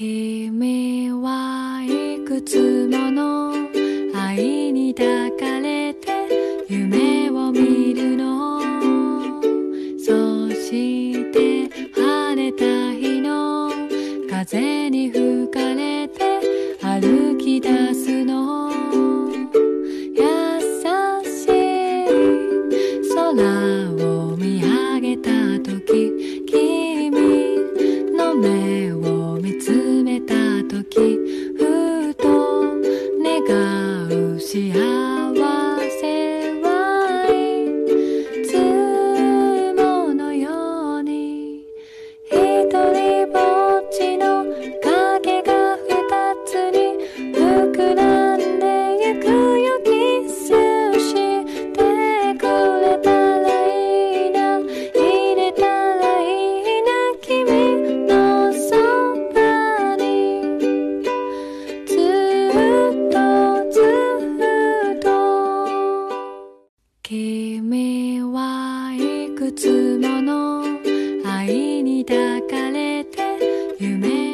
君はいくつもの愛に抱かれて夢を見るの。そして晴れた日の。風に吹かれて歩き出すの。優しい空願う幸せ 君はいくつもの愛に抱かれて夢